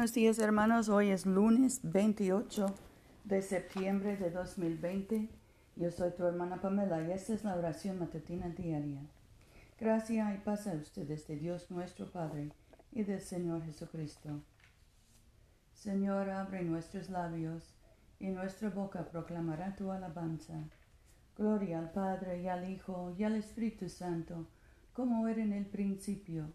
Buenos días hermanos, hoy es lunes 28 de septiembre de 2020. Yo soy tu hermana Pamela y esta es la oración matutina diaria. Gracia y paz a ustedes de Dios nuestro Padre y del Señor Jesucristo. Señor, abre nuestros labios y nuestra boca proclamará tu alabanza. Gloria al Padre y al Hijo y al Espíritu Santo, como era en el principio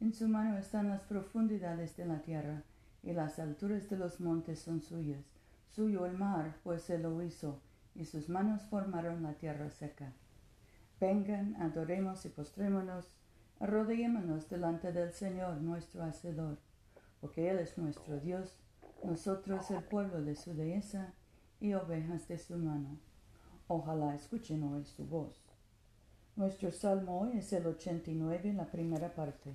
en su mano están las profundidades de la tierra, y las alturas de los montes son suyas. Suyo el mar, pues se lo hizo, y sus manos formaron la tierra seca. Vengan, adoremos y postrémonos, arrodillémonos delante del Señor nuestro Hacedor, porque Él es nuestro Dios, nosotros el pueblo de su dehesa y ovejas de su mano. Ojalá escuchen hoy su voz. Nuestro salmo hoy es el 89, la primera parte.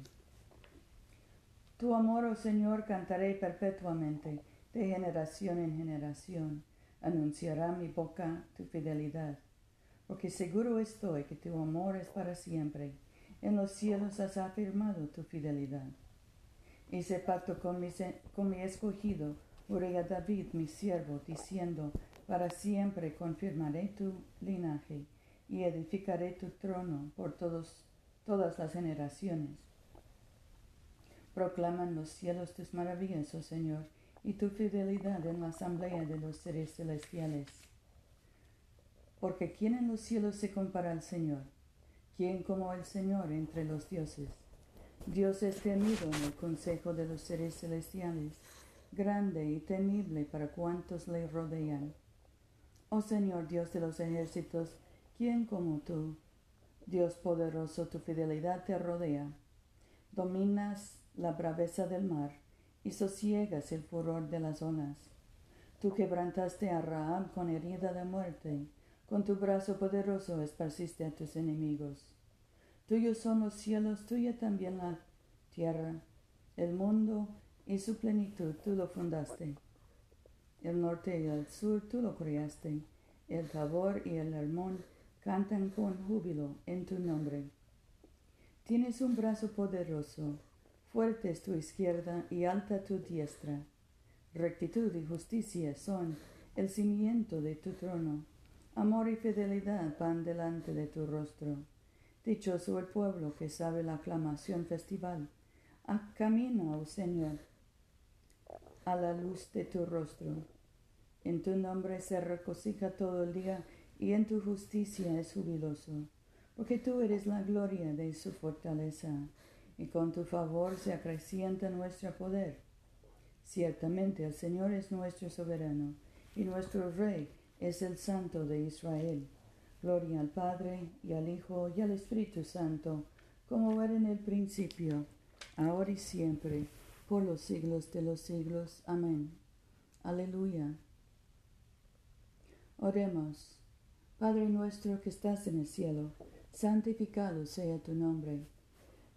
Tu amor, oh Señor, cantaré perpetuamente, de generación en generación. Anunciará mi boca tu fidelidad. Porque seguro estoy que tu amor es para siempre. En los cielos has afirmado tu fidelidad. Hice pacto con mi, con mi escogido, oré a David, mi siervo, diciendo, para siempre confirmaré tu linaje y edificaré tu trono por todas las generaciones. Proclaman los cielos tus maravillas, oh Señor, y tu fidelidad en la asamblea de los seres celestiales. Porque ¿quién en los cielos se compara al Señor? ¿Quién como el Señor entre los dioses? Dios es temido en el consejo de los seres celestiales, grande y temible para cuantos le rodean. Oh Señor Dios de los ejércitos, ¿quién como tú? Dios poderoso, tu fidelidad te rodea. Dominas la braveza del mar y sosiegas el furor de las olas. Tú quebrantaste a Rahab con herida de muerte, con tu brazo poderoso esparciste a tus enemigos. Tuyos son los cielos, tuya también la tierra, el mundo y su plenitud tú lo fundaste. El norte y el sur tú lo criaste, el Tabor y el Hermón cantan con júbilo en tu nombre. Tienes un brazo poderoso, Fuerte es tu izquierda y alta tu diestra. Rectitud y justicia son el cimiento de tu trono. Amor y fidelidad van delante de tu rostro. Dichoso el pueblo que sabe la aclamación festival. Camina, oh Señor, a la luz de tu rostro. En tu nombre se regocija todo el día y en tu justicia es jubiloso, porque tú eres la gloria de su fortaleza y con tu favor se acrecienta nuestro poder. Ciertamente el Señor es nuestro soberano, y nuestro Rey es el Santo de Israel. Gloria al Padre, y al Hijo, y al Espíritu Santo, como era en el principio, ahora y siempre, por los siglos de los siglos. Amén. Aleluya. Oremos. Padre nuestro que estás en el cielo, santificado sea tu nombre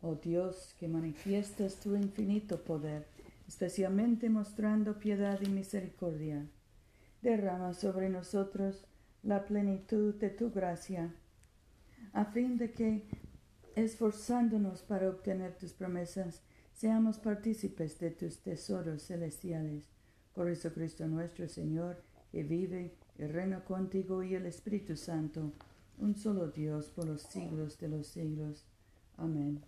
Oh Dios, que manifiestas tu infinito poder, especialmente mostrando piedad y misericordia, derrama sobre nosotros la plenitud de tu gracia, a fin de que, esforzándonos para obtener tus promesas, seamos partícipes de tus tesoros celestiales. Por Jesucristo nuestro Señor, que vive y reina contigo y el Espíritu Santo, un solo Dios por los siglos de los siglos. Amén.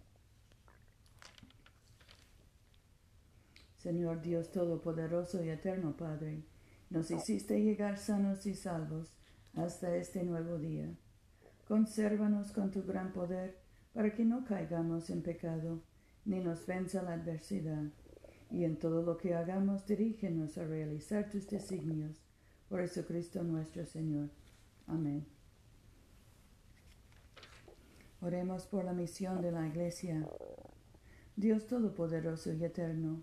Señor Dios Todopoderoso y Eterno Padre, nos hiciste llegar sanos y salvos hasta este nuevo día. Consérvanos con tu gran poder para que no caigamos en pecado, ni nos venza la adversidad. Y en todo lo que hagamos, dirígenos a realizar tus designios. Por Jesucristo nuestro Señor. Amén. Oremos por la misión de la Iglesia. Dios Todopoderoso y Eterno,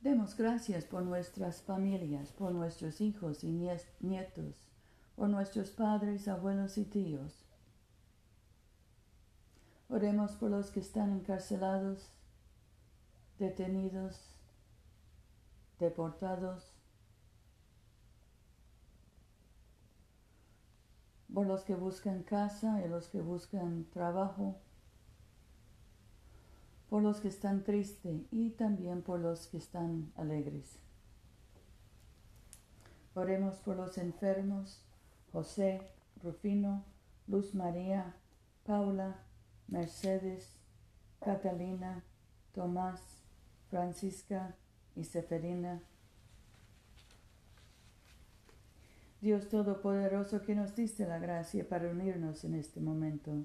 Demos gracias por nuestras familias, por nuestros hijos y nietos, por nuestros padres, abuelos y tíos. Oremos por los que están encarcelados, detenidos, deportados, por los que buscan casa y los que buscan trabajo por los que están tristes y también por los que están alegres. Oremos por los enfermos, José, Rufino, Luz María, Paula, Mercedes, Catalina, Tomás, Francisca y Seferina. Dios Todopoderoso que nos diste la gracia para unirnos en este momento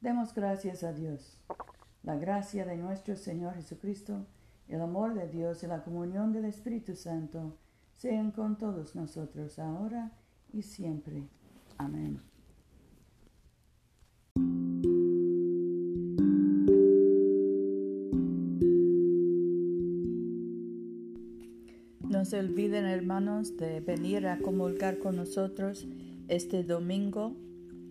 Demos gracias a Dios. La gracia de nuestro Señor Jesucristo, el amor de Dios y la comunión del Espíritu Santo sean con todos nosotros ahora y siempre. Amén. No se olviden, hermanos, de venir a comulgar con nosotros este domingo